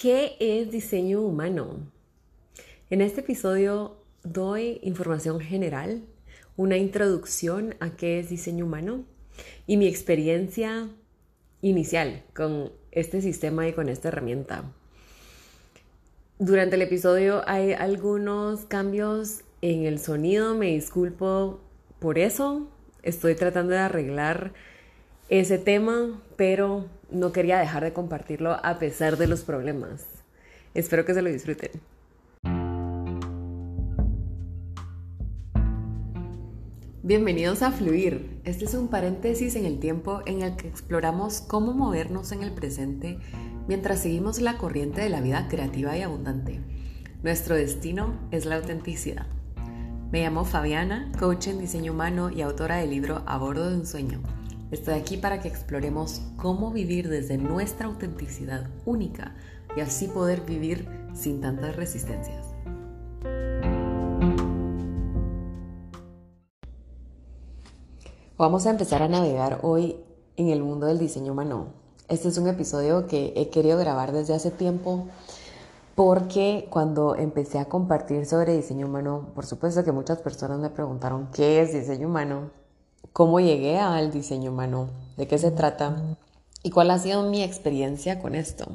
¿Qué es diseño humano? En este episodio doy información general, una introducción a qué es diseño humano y mi experiencia inicial con este sistema y con esta herramienta. Durante el episodio hay algunos cambios en el sonido, me disculpo por eso, estoy tratando de arreglar ese tema, pero no quería dejar de compartirlo a pesar de los problemas. Espero que se lo disfruten. Bienvenidos a Fluir. Este es un paréntesis en el tiempo en el que exploramos cómo movernos en el presente mientras seguimos la corriente de la vida creativa y abundante. Nuestro destino es la autenticidad. Me llamo Fabiana, coach en diseño humano y autora del libro A bordo de un sueño Estoy aquí para que exploremos cómo vivir desde nuestra autenticidad única y así poder vivir sin tantas resistencias. Vamos a empezar a navegar hoy en el mundo del diseño humano. Este es un episodio que he querido grabar desde hace tiempo porque cuando empecé a compartir sobre diseño humano, por supuesto que muchas personas me preguntaron qué es diseño humano cómo llegué al diseño humano, de qué se trata y cuál ha sido mi experiencia con esto.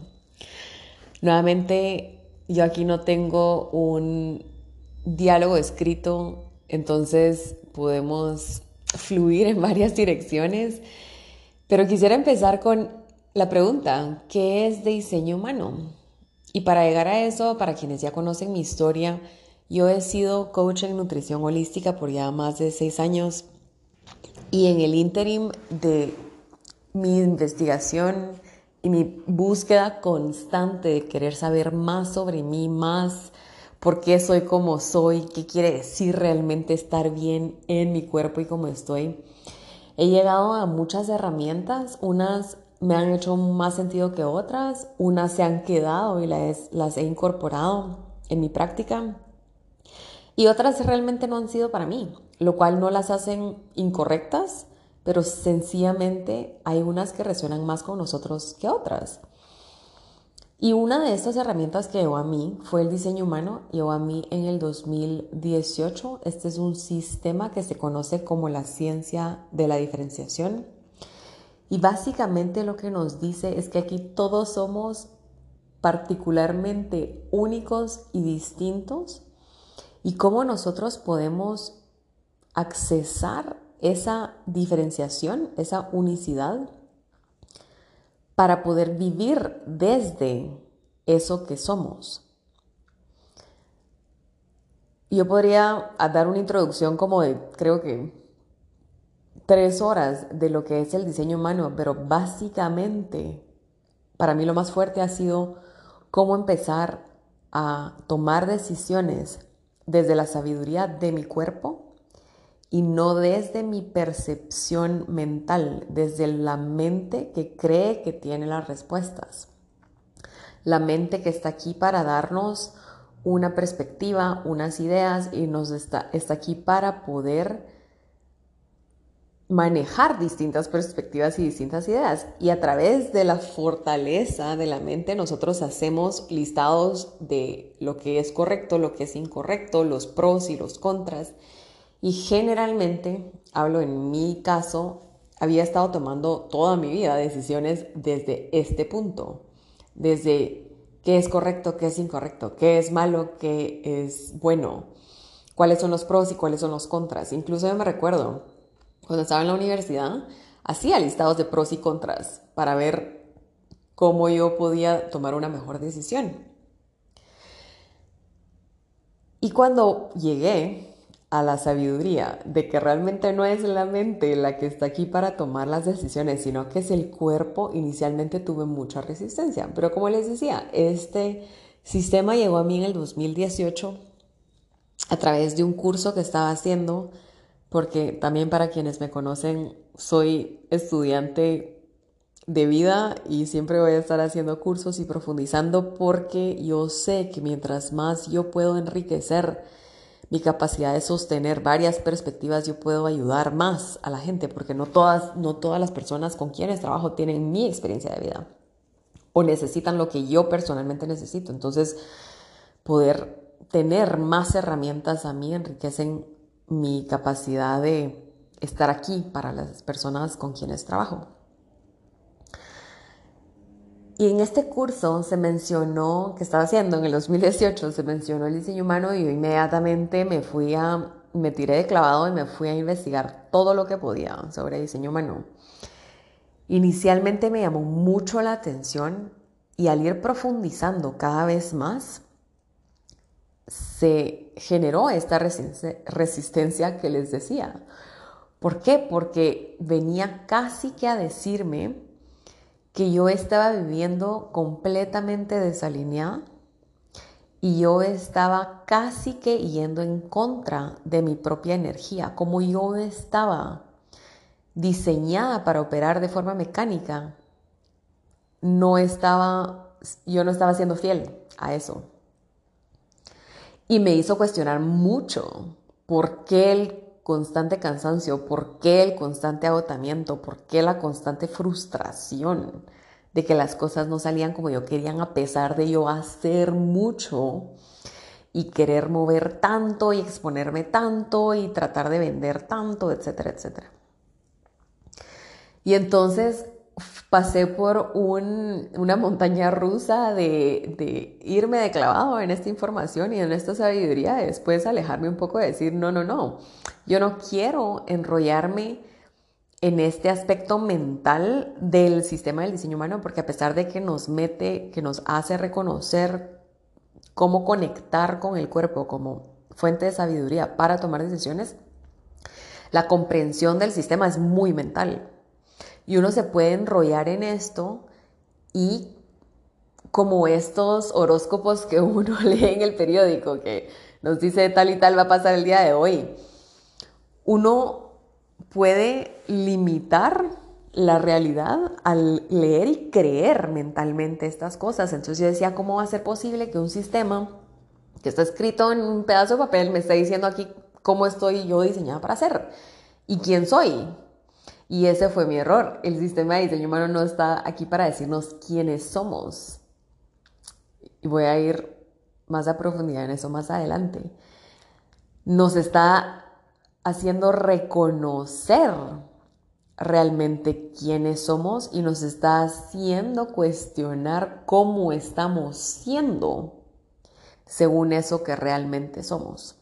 Nuevamente, yo aquí no tengo un diálogo escrito, entonces podemos fluir en varias direcciones, pero quisiera empezar con la pregunta, ¿qué es diseño humano? Y para llegar a eso, para quienes ya conocen mi historia, yo he sido coach en nutrición holística por ya más de seis años y en el interim de mi investigación y mi búsqueda constante de querer saber más sobre mí, más por qué soy como soy, qué quiere decir realmente estar bien en mi cuerpo y cómo estoy, he llegado a muchas herramientas, unas me han hecho más sentido que otras, unas se han quedado y las, las he incorporado en mi práctica y otras realmente no han sido para mí lo cual no las hacen incorrectas, pero sencillamente hay unas que resuenan más con nosotros que otras. Y una de estas herramientas que llegó a mí fue el diseño humano, llegó a mí en el 2018. Este es un sistema que se conoce como la ciencia de la diferenciación. Y básicamente lo que nos dice es que aquí todos somos particularmente únicos y distintos y cómo nosotros podemos accesar esa diferenciación, esa unicidad, para poder vivir desde eso que somos. Yo podría dar una introducción como de, creo que, tres horas de lo que es el diseño humano, pero básicamente, para mí lo más fuerte ha sido cómo empezar a tomar decisiones desde la sabiduría de mi cuerpo y no desde mi percepción mental, desde la mente que cree que tiene las respuestas. La mente que está aquí para darnos una perspectiva, unas ideas y nos está, está aquí para poder manejar distintas perspectivas y distintas ideas. Y a través de la fortaleza de la mente nosotros hacemos listados de lo que es correcto, lo que es incorrecto, los pros y los contras. Y generalmente, hablo en mi caso, había estado tomando toda mi vida decisiones desde este punto, desde qué es correcto, qué es incorrecto, qué es malo, qué es bueno, cuáles son los pros y cuáles son los contras. Incluso yo me recuerdo, cuando estaba en la universidad, hacía listados de pros y contras para ver cómo yo podía tomar una mejor decisión. Y cuando llegué a la sabiduría de que realmente no es la mente la que está aquí para tomar las decisiones, sino que es el cuerpo, inicialmente tuve mucha resistencia. Pero como les decía, este sistema llegó a mí en el 2018 a través de un curso que estaba haciendo, porque también para quienes me conocen, soy estudiante de vida y siempre voy a estar haciendo cursos y profundizando porque yo sé que mientras más yo puedo enriquecer mi capacidad de sostener varias perspectivas, yo puedo ayudar más a la gente, porque no todas, no todas las personas con quienes trabajo tienen mi experiencia de vida. o necesitan lo que yo personalmente necesito. Entonces, poder tener más herramientas a mí enriquecen mi capacidad de estar aquí para las personas con quienes trabajo. Y en este curso se mencionó, que estaba haciendo en el 2018, se mencionó el diseño humano y yo inmediatamente me fui a, me tiré de clavado y me fui a investigar todo lo que podía sobre diseño humano. Inicialmente me llamó mucho la atención y al ir profundizando cada vez más, se generó esta resistencia que les decía. ¿Por qué? Porque venía casi que a decirme que yo estaba viviendo completamente desalineada y yo estaba casi que yendo en contra de mi propia energía, como yo estaba diseñada para operar de forma mecánica, no estaba, yo no estaba siendo fiel a eso. Y me hizo cuestionar mucho por qué el constante cansancio, por qué el constante agotamiento, por qué la constante frustración de que las cosas no salían como yo quería a pesar de yo hacer mucho y querer mover tanto y exponerme tanto y tratar de vender tanto, etcétera, etcétera. Y entonces pasé por una montaña rusa de, irme de clavado en esta información y en esta sabiduría, y después alejarme un poco de decir, no, no, no, yo no quiero enrollarme en este aspecto mental del sistema del diseño humano, porque a pesar de que nos mete, que nos hace reconocer cómo conectar con el cuerpo como fuente de sabiduría para tomar decisiones, la comprensión del sistema es muy mental. Y uno se puede enrollar en esto y como estos horóscopos que uno lee en el periódico, que nos dice tal y tal va a pasar el día de hoy, uno puede limitar la realidad al leer y creer mentalmente estas cosas. Entonces yo decía, ¿cómo va a ser posible que un sistema que está escrito en un pedazo de papel me esté diciendo aquí cómo estoy yo diseñada para ser y quién soy? Y ese fue mi error. El sistema de diseño humano no está aquí para decirnos quiénes somos. Y voy a ir más a profundidad en eso más adelante. Nos está haciendo reconocer realmente quiénes somos y nos está haciendo cuestionar cómo estamos siendo según eso que realmente somos.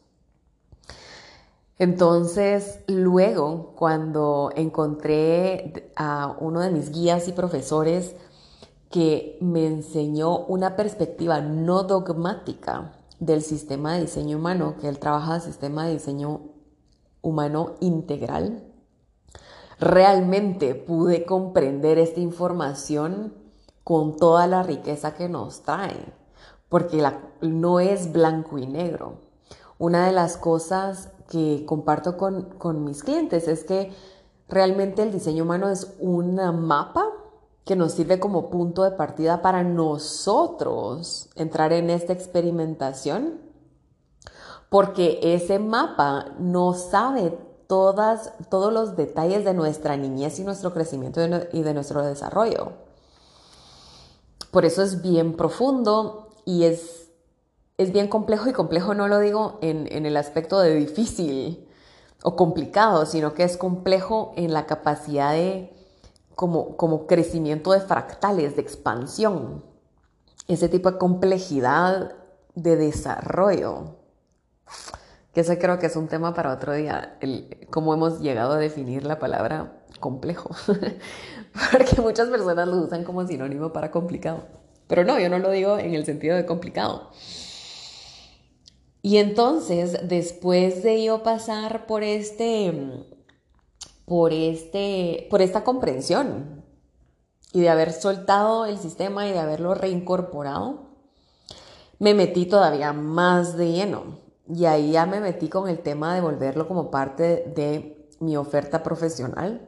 Entonces, luego, cuando encontré a uno de mis guías y profesores que me enseñó una perspectiva no dogmática del sistema de diseño humano, que él trabaja el sistema de diseño humano integral, realmente pude comprender esta información con toda la riqueza que nos trae, porque no es blanco y negro. Una de las cosas que comparto con, mis clientes es que realmente el diseño humano es una mapa que nos sirve como punto de partida para nosotros entrar en esta experimentación, porque ese mapa nos sabe todas, todos los detalles de nuestra niñez y nuestro crecimiento y de nuestro desarrollo. Por eso es bien profundo y es es bien complejo y complejo no lo digo en, el aspecto de difícil o complicado, sino que es complejo en la capacidad de como, como crecimiento de fractales, de expansión, ese tipo de complejidad de desarrollo. Que ese creo que es un tema para otro día, el, cómo hemos llegado a definir la palabra complejo, porque muchas personas lo usan como sinónimo para complicado. Pero no, yo no lo digo en el sentido de complicado. Y entonces, después de yo pasar por este, por este, por esta comprensión y de haber soltado el sistema y de haberlo reincorporado, me metí todavía más de lleno. Y ahí ya me metí con el tema de volverlo como parte de mi oferta profesional.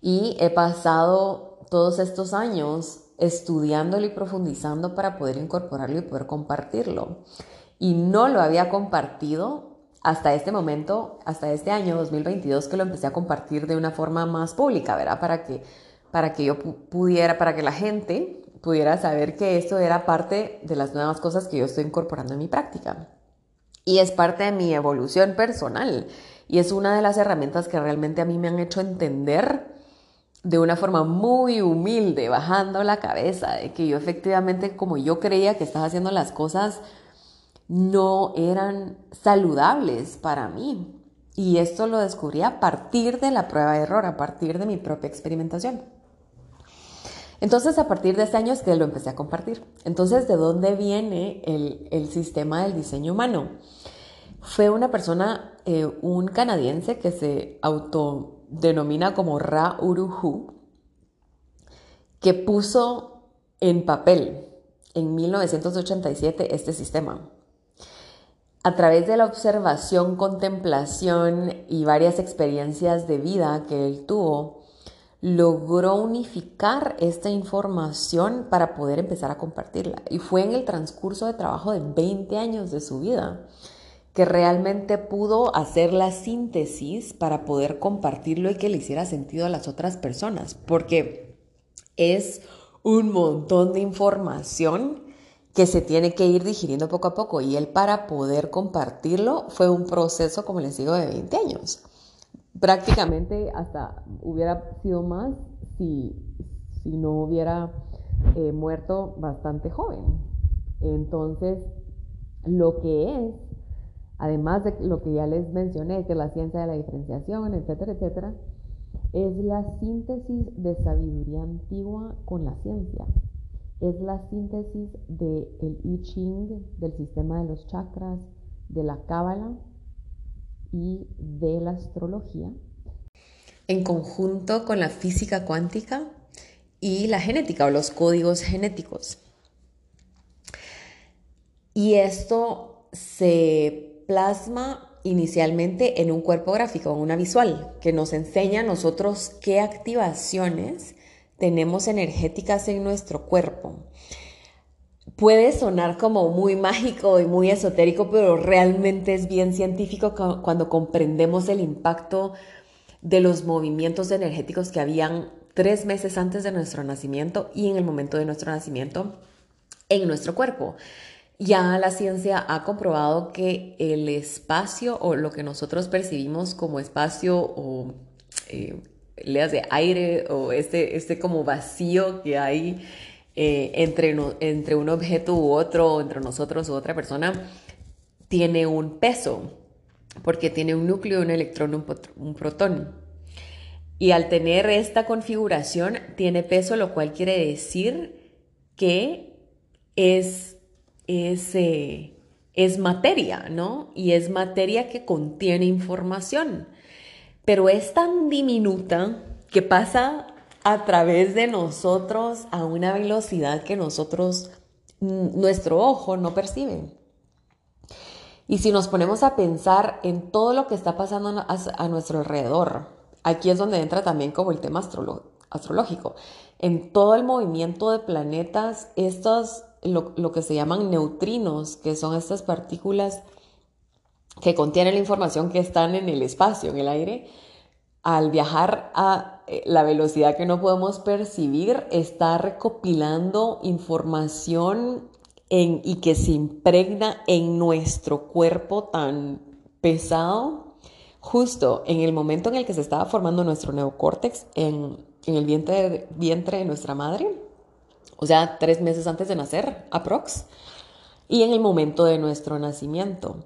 Y he pasado todos estos años estudiándolo y profundizando para poder incorporarlo y poder compartirlo y no lo había compartido hasta este momento, hasta este año 2022 que lo empecé a compartir de una forma más pública, ¿verdad? Para que, para que yo pudiera, para que la gente pudiera saber que esto era parte de las nuevas cosas que yo estoy incorporando en mi práctica. Y es parte de mi evolución personal. Y es una de las herramientas que realmente a mí me han hecho entender de una forma muy humilde, bajando la cabeza, de que yo efectivamente, como yo creía que estaba haciendo las cosas, no eran saludables para mí. Y esto lo descubrí a partir de la prueba de error, a partir de mi propia experimentación. Entonces, a partir de este año es que lo empecé a compartir. Entonces, ¿de dónde viene el, sistema del diseño humano? Fue una persona, eh, un canadiense que se autodenomina como Ra Uruhu, que puso en papel en 1987 este sistema. A través de la observación, contemplación y varias experiencias de vida que él tuvo, logró unificar esta información para poder empezar a compartirla. Y fue en el transcurso de trabajo de 20 años de su vida que realmente pudo hacer la síntesis para poder compartirlo y que le hiciera sentido a las otras personas, porque es un montón de información que se tiene que ir digiriendo poco a poco y él para poder compartirlo fue un proceso, como les digo, de 20 años prácticamente hasta hubiera sido más si, no hubiera eh, muerto bastante joven. Entonces, lo que es, además de lo que ya les mencioné, que es la ciencia de la diferenciación, etcétera, etcétera, es la síntesis de sabiduría antigua con la ciencia. Es la síntesis del el I Ching, del sistema de los chakras, de la Cábala, y de la astrología, en conjunto con la física cuántica y la genética o los códigos genéticos. Y esto se plasma inicialmente en un cuerpo gráfico, en una visual, que nos enseña a nosotros qué activaciones tenemos energéticas en nuestro cuerpo puede sonar como muy mágico y muy esotérico, pero realmente es bien científico cuando comprendemos el impacto de los movimientos energéticos que habían tres meses antes de nuestro nacimiento y en el momento de nuestro nacimiento en nuestro cuerpo. Ya la ciencia ha comprobado que el espacio o lo que nosotros percibimos como espacio o eh, leas de aire o este, este como vacío que hay eh, entre, entre un objeto u otro, entre nosotros u otra persona, tiene un peso, porque tiene un núcleo, un electrón, un, un protón. Y al tener esta configuración, tiene peso, lo cual quiere decir que es, es, eh, es materia, ¿no? Y es materia que contiene información. Pero es tan diminuta que pasa a través de nosotros a una velocidad que nosotros, nuestro ojo no percibe. Y si nos ponemos a pensar en todo lo que está pasando a, nuestro alrededor, aquí es donde entra también como el tema astrológico. En todo el movimiento de planetas, estos, lo que se llaman neutrinos, que son estas partículas que contienen la información que están en el espacio, en el aire, al viajar a eh, la velocidad que no podemos percibir, está recopilando información y que se impregna en nuestro cuerpo tan pesado, justo en el momento en el que se estaba formando nuestro neocórtex en, el vientre, vientre de nuestra madre, o sea, tres meses antes de nacer, aprox, y en el momento de nuestro nacimiento.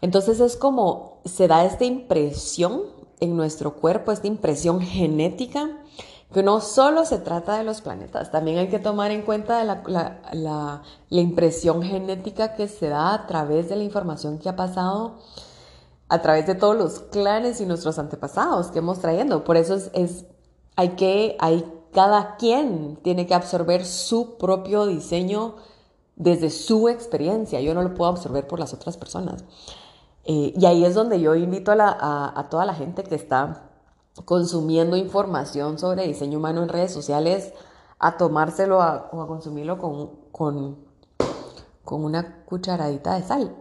Entonces es como se da esta impresión en nuestro cuerpo, esta impresión genética, que no solo se trata de los planetas, también hay que tomar en cuenta la, impresión genética que se da a través de la información que ha pasado a través de todos los clanes y nuestros antepasados que hemos trayendo. Por eso es, hay que, hay, cada quien tiene que absorber su propio diseño desde su experiencia. Yo no lo puedo absorber por las otras personas. Eh, y ahí es donde yo invito a, toda la gente que está consumiendo información sobre diseño humano en redes sociales a tomárselo o a consumirlo con, una cucharadita de sal,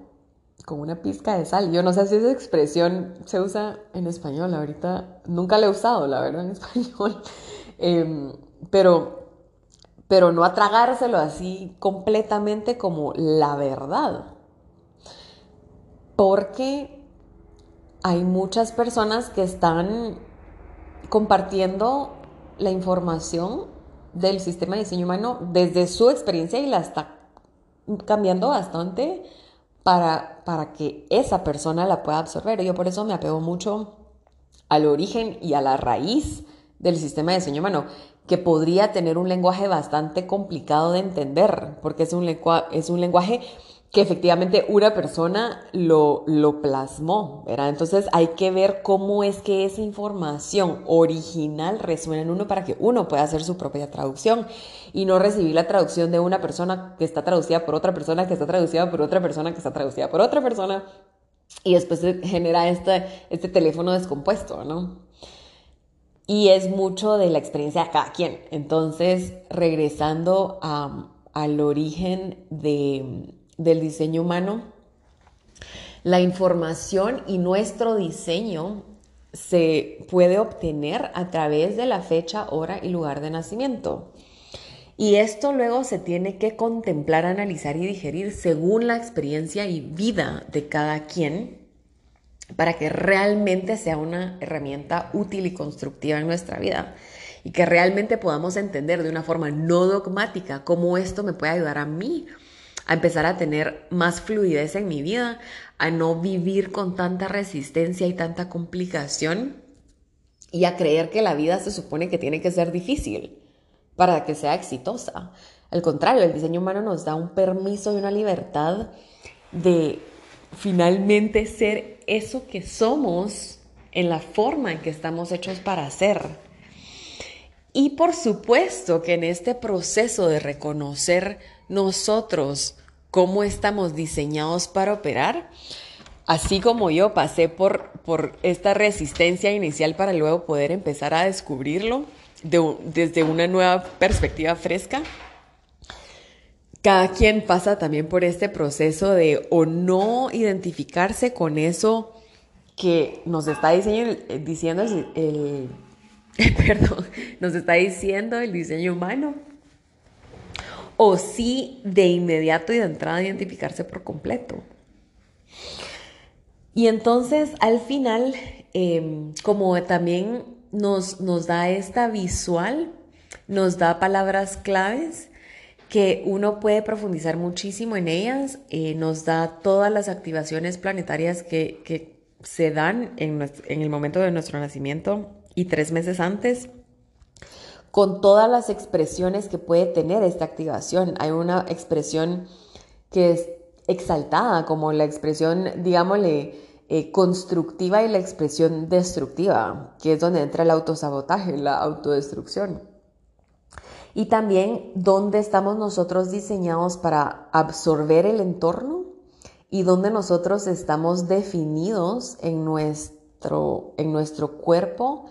con una pizca de sal. Yo no sé si esa expresión se usa en español, ahorita nunca la he usado, la verdad, en español. Em, pero pero no a tragárselo así completamente como la verdad. Porque hay muchas personas que están compartiendo la información del sistema de diseño humano desde su experiencia y la está cambiando bastante para, para que esa persona la pueda absorber. Yo por eso me apego mucho al origen y a la raíz del sistema de diseño humano, que podría tener un lenguaje bastante complicado de entender, porque es un, es un lenguaje que efectivamente una persona lo, lo plasmó, ¿verdad? Entonces hay que ver cómo es que esa información original resuena en uno para que uno pueda hacer su propia traducción y no recibir la traducción de una persona que está traducida por otra persona, que está traducida por otra persona, que está traducida por otra persona, y después se genera este, este teléfono descompuesto, ¿no? Y es mucho de la experiencia de cada quien. Entonces, regresando al origen de, del diseño humano, la información y nuestro diseño se puede obtener a través de la fecha, hora y lugar de nacimiento. Y esto luego se tiene que contemplar, analizar y digerir según la experiencia y vida de cada quien para que realmente sea una herramienta útil y constructiva en nuestra vida y que realmente podamos entender de una forma no dogmática cómo esto me puede ayudar a mí a empezar a tener más fluidez en mi vida, a no vivir con tanta resistencia y tanta complicación y a creer que la vida se supone que tiene que ser difícil para que sea exitosa. Al contrario, el diseño humano nos da un permiso y una libertad de finalmente ser eso que somos en la forma en que estamos hechos para ser. Y por supuesto que en este proceso de reconocer nosotros cómo estamos diseñados para operar, así como yo pasé por, por esta resistencia inicial para luego poder empezar a descubrirlo desde una nueva perspectiva fresca, cada quien pasa también por este proceso de o no identificarse con eso que nos está diciendo el, perdón, nos está diciendo el diseño humano o sí de inmediato y de entrada identificarse por completo. Y entonces al final, em, como también nos, nos da esta visual, nos da palabras claves que uno puede profundizar muchísimo en ellas, eh, nos da todas las activaciones planetarias que, se dan en, el momento de nuestro nacimiento y tres meses antes con todas las expresiones que puede tener esta activación. Hay una expresión que es exaltada, como la expresión, digámosle, eh, constructiva y la expresión destructiva, que es donde entra el autosabotaje, la autodestrucción. Y también dónde estamos nosotros diseñados para absorber el entorno y dónde nosotros estamos definidos en nuestro, en nuestro cuerpo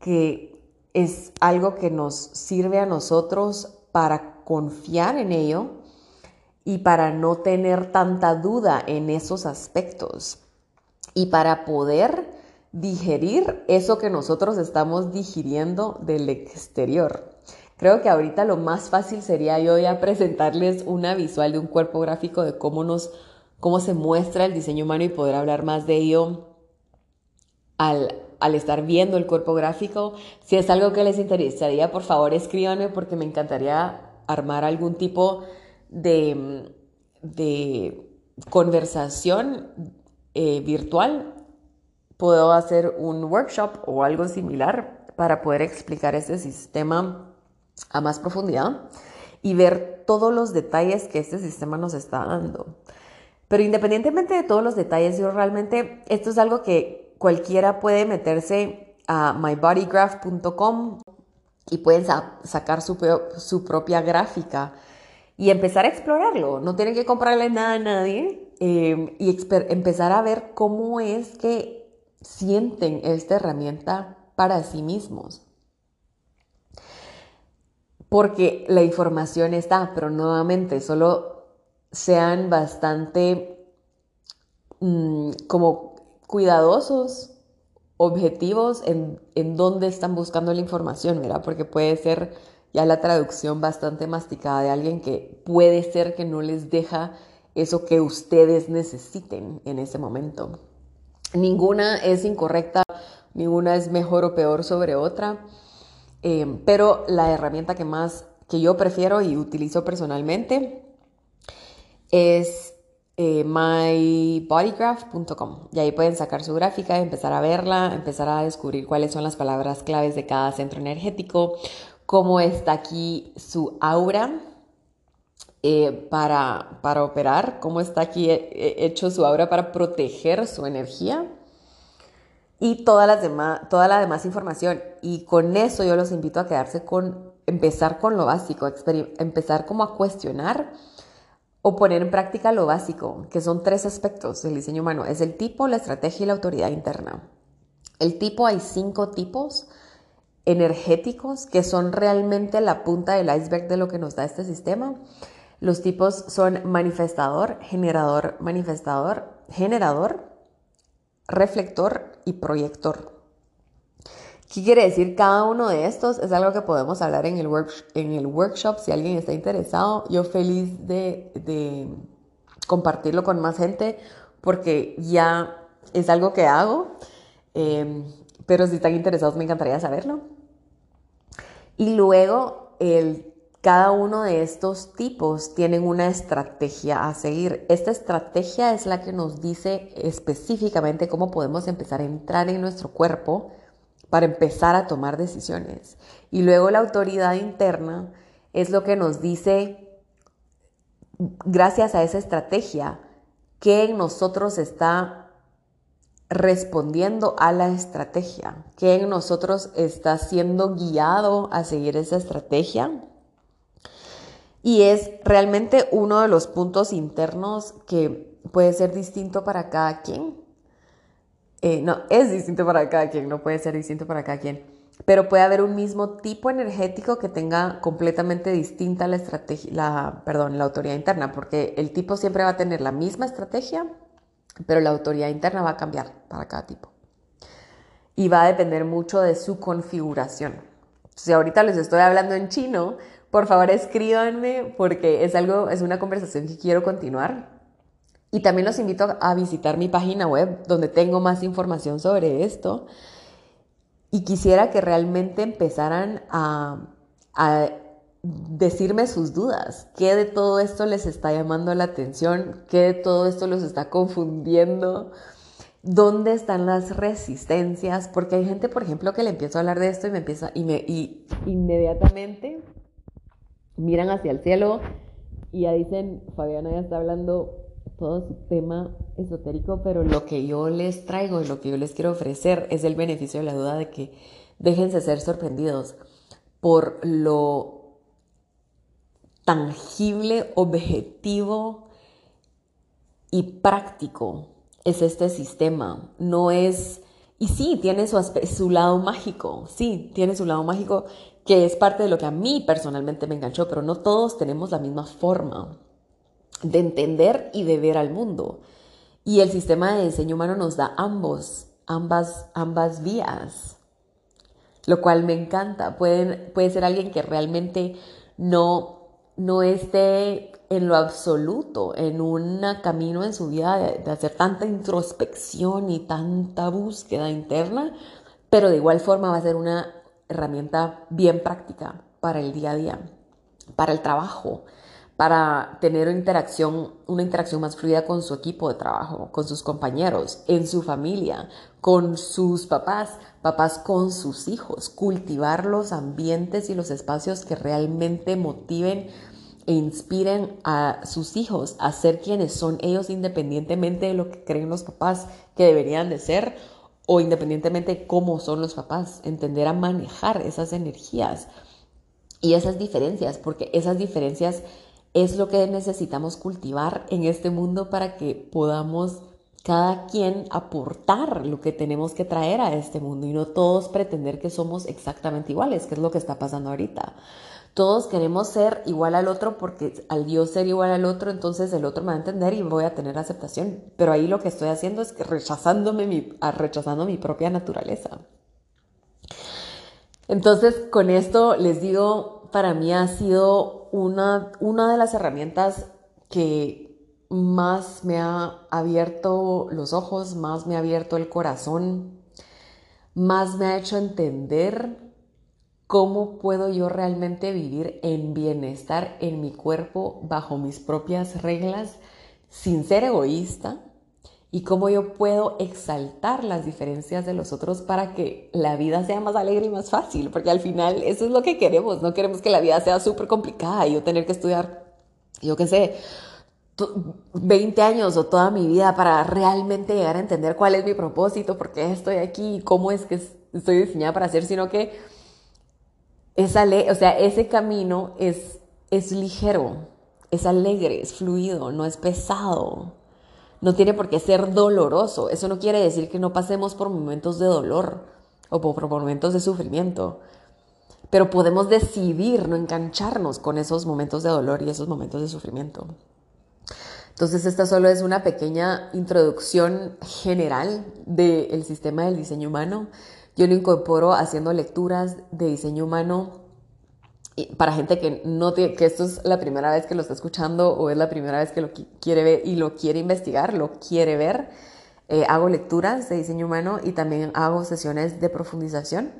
que es algo que nos sirve a nosotros para confiar en ello y para no tener tanta duda en esos aspectos y para poder digerir eso que nosotros estamos digiriendo del exterior. Creo que ahorita lo más fácil sería yo ya presentarles una visual de un cuerpo gráfico de cómo nos cómo se muestra el diseño humano y poder hablar más de ello al al estar viendo el cuerpo gráfico. Si es algo que les interesaría, por favor escríbanme porque me encantaría armar algún tipo de, de conversación eh, virtual. Puedo hacer un workshop o algo similar para poder explicar este sistema a más profundidad y ver todos los detalles que este sistema nos está dando. Pero independientemente de todos los detalles, yo realmente esto es algo que cualquiera puede meterse a mybodygraph.com y pueden sacar su, propia gráfica y empezar a explorarlo. No tienen que comprarle nada a nadie em, y empezar a ver cómo es que sienten esta herramienta para sí mismos. Porque la información está, pero nuevamente solo sean bastante mm, como cuidadosos, objetivos en, en dónde están buscando la información, ¿verdad? Porque puede ser ya la traducción bastante masticada de alguien que puede ser que no les deja eso que ustedes necesiten en ese momento. Ninguna es incorrecta, ninguna es mejor o peor sobre otra, eh, pero la herramienta que más que yo prefiero y utilizo personalmente es eh, mybodygraph.com y ahí pueden sacar su gráfica, empezar a verla, empezar a descubrir cuáles son las palabras claves de cada centro energético, cómo está aquí su aura eh, para, para operar, cómo está aquí eh, hecho su aura para proteger su energía y todas las demás, toda la demás información. Y con eso yo los invito a quedarse con, empezar con lo básico, empezar como a cuestionar o poner en práctica lo básico, que son tres aspectos del diseño humano. Es el tipo, la estrategia y la autoridad interna. El tipo, hay cinco tipos energéticos que son realmente la punta del iceberg de lo que nos da este sistema. Los tipos son manifestador, generador, manifestador, generador, reflector y proyector. ¿Qué quiere decir cada uno de estos? Es algo que podemos hablar en el, workshop si alguien está interesado. Yo feliz de, compartirlo con más gente porque ya es algo que hago. Em, pero si están interesados me encantaría saberlo. Y luego, el, cada uno de estos tipos tienen una estrategia a seguir. Esta estrategia es la que nos dice específicamente cómo podemos empezar a entrar en nuestro cuerpo para empezar a tomar decisiones. Y luego la autoridad interna es lo que nos dice, gracias a esa estrategia, que en nosotros está respondiendo a la estrategia, que en nosotros está siendo guiado a seguir esa estrategia. Y es realmente uno de los puntos internos que puede ser distinto para cada quien. Eh, no, es distinto para cada quien, no puede ser distinto para cada quien. Pero puede haber un mismo tipo energético que tenga completamente distinta la estrategia, la, perdón, la autoridad interna, porque el tipo siempre va a tener la misma estrategia, pero la autoridad interna va a cambiar para cada tipo. Y va a depender mucho de su configuración. Si ahorita les estoy hablando en chino, por favor escríbanme porque es algo, es una conversación que quiero continuar. Y también los invito a visitar mi página web donde tengo más información sobre esto. Y quisiera que realmente empezaran a, decirme sus dudas, qué de todo esto les está llamando la atención, qué de todo esto los está confundiendo, dónde están las resistencias, porque hay gente, por ejemplo, que le empiezo a hablar de esto y me empieza y me y inmediatamente miran hacia el cielo y ya dicen, Fabiana ya está hablando todo su tema esotérico, pero lo que yo les traigo y lo que yo les quiero ofrecer es el beneficio de la duda de que déjense ser sorprendidos por lo tangible, objetivo y práctico es este sistema. No es... Y sí, tiene su, su lado mágico, sí, tiene su lado mágico que es parte de lo que a mí personalmente me enganchó, pero no todos tenemos la misma forma de entender y de ver al mundo. Y el sistema de diseño humano nos da ambos, ambas, ambas vías, lo cual me encanta. Puede ser alguien que realmente no no esté en lo absoluto en un camino en su vida de, hacer tanta introspección y tanta búsqueda interna, pero de igual forma va a ser una herramienta bien práctica para el día a día, para el trabajo, para tener una interacción, una interacción más fluida con su equipo de trabajo, con sus compañeros, en su familia, con sus papás, papás con sus hijos, cultivar los ambientes y los espacios que realmente motiven e inspiren a sus hijos a ser quienes son ellos independientemente de lo que creen los papás que deberían de ser o independientemente de cómo son los papás, entender a manejar esas energías y esas diferencias, porque esas diferencias es lo que necesitamos cultivar en este mundo para que podamos cada quien aportar lo que tenemos que traer a este mundo y no todos pretender que somos exactamente iguales, que es lo que está pasando ahorita. Todos queremos ser igual al otro porque al Dios ser igual al otro, entonces el otro me va a entender y voy a tener aceptación. Pero ahí lo que estoy haciendo es rechazándome mi, rechazando mi propia naturaleza. Entonces, con esto les digo, para mí ha sido una, una de las herramientas que más me ha abierto los ojos, más me ha abierto el corazón, más me ha hecho entender cómo puedo yo realmente vivir en bienestar en mi cuerpo bajo mis propias reglas sin ser egoísta y cómo yo puedo exaltar las diferencias de los otros para que la vida sea más alegre y más fácil, porque al final eso es lo que queremos, no queremos que la vida sea súper complicada y yo tener que estudiar, yo qué sé, 20 años o toda mi vida para realmente llegar a entender cuál es mi propósito, por qué estoy aquí y cómo es que estoy diseñada para hacer, sino que esa o sea, ese camino es, es ligero, es alegre, es fluido, no es pesado. No tiene por qué ser doloroso. Eso no quiere decir que no pasemos por momentos de dolor o por momentos de sufrimiento. Pero podemos decidir no engancharnos con esos momentos de dolor y esos momentos de sufrimiento. Entonces, esta solo es una pequeña introducción general del sistema del diseño humano. Yo lo incorporo haciendo lecturas de diseño humano para gente que no que esto es la primera vez que lo está escuchando o es la primera vez que lo quiere ver y lo quiere investigar, lo quiere ver. Eh, hago lecturas de diseño humano y también hago sesiones de profundización.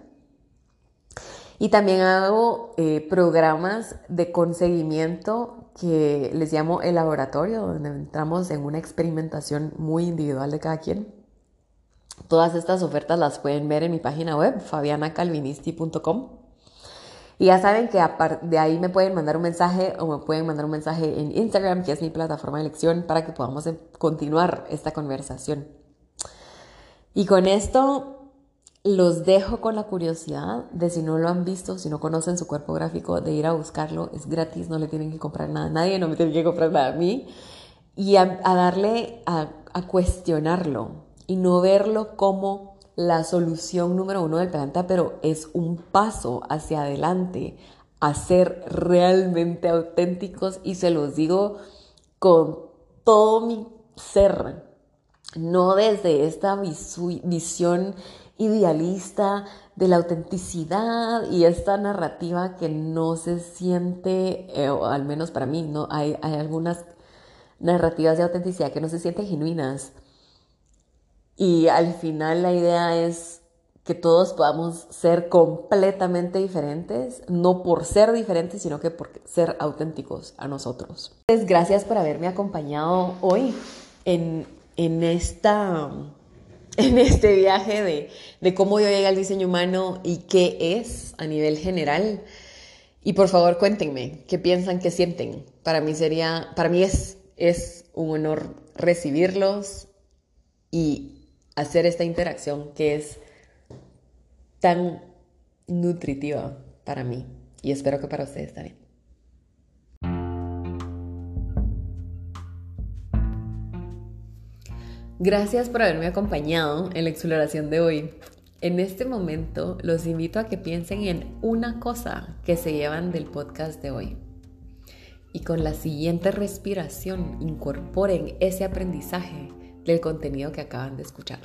Y también hago eh, programas de conseguimiento que les llamo el laboratorio, donde entramos en una experimentación muy individual de cada quien. Todas estas ofertas las pueden ver en mi página web, fabianacalvinisti.com. Y ya saben que de ahí me pueden mandar un mensaje o me pueden mandar un mensaje en Instagram, que es mi plataforma de elección, para que podamos em, continuar esta conversación. Y con esto los dejo con la curiosidad de si no lo han visto, si no conocen su cuerpo gráfico, de ir a buscarlo. Es gratis, no le tienen que comprar nada a nadie, no me tienen que comprar nada a mí. Y a, darle, a, a cuestionarlo y no verlo como la solución número uno del planeta, pero es un paso hacia adelante a ser realmente auténticos y se los digo con todo mi ser, no desde esta visión idealista de la autenticidad y esta narrativa que no se siente, eh, al menos para mí, no hay, hay algunas narrativas de autenticidad que no se sienten genuinas y al final la idea es que todos podamos ser completamente diferentes, no por ser diferentes, sino que por ser auténticos a nosotros. Entonces, gracias por haberme acompañado hoy en, en, esta, en este viaje de, de cómo yo llegué al diseño humano y qué es a nivel general. Y por favor, cuéntenme qué piensan, qué sienten. Para mí sería, para mí es, es un honor recibirlos y hacer esta interacción que es tan nutritiva para mí y espero que para ustedes también. Gracias por haberme acompañado en la exploración de hoy. En este momento los invito a que piensen en una cosa que se llevan del podcast de hoy. Y con la siguiente respiración incorporen ese aprendizaje del contenido que acaban de escuchar.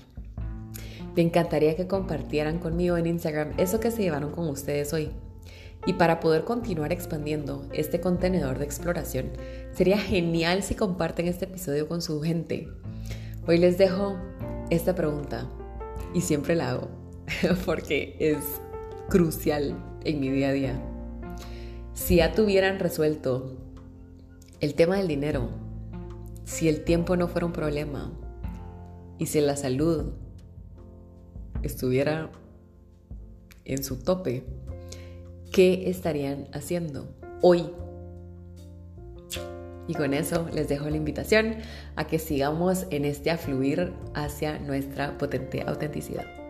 Me encantaría que compartieran conmigo en Instagram eso que se llevaron con ustedes hoy. Y para poder continuar expandiendo este contenedor de exploración, sería genial si comparten este episodio con su gente. Hoy les dejo esta pregunta y siempre la hago porque es crucial en mi día a día. Si ya tuvieran resuelto el tema del dinero, si el tiempo no fuera un problema, y si la salud estuviera en su tope, ¿qué estarían haciendo hoy? Y con eso les dejo la invitación a que sigamos en este afluir hacia nuestra potente autenticidad.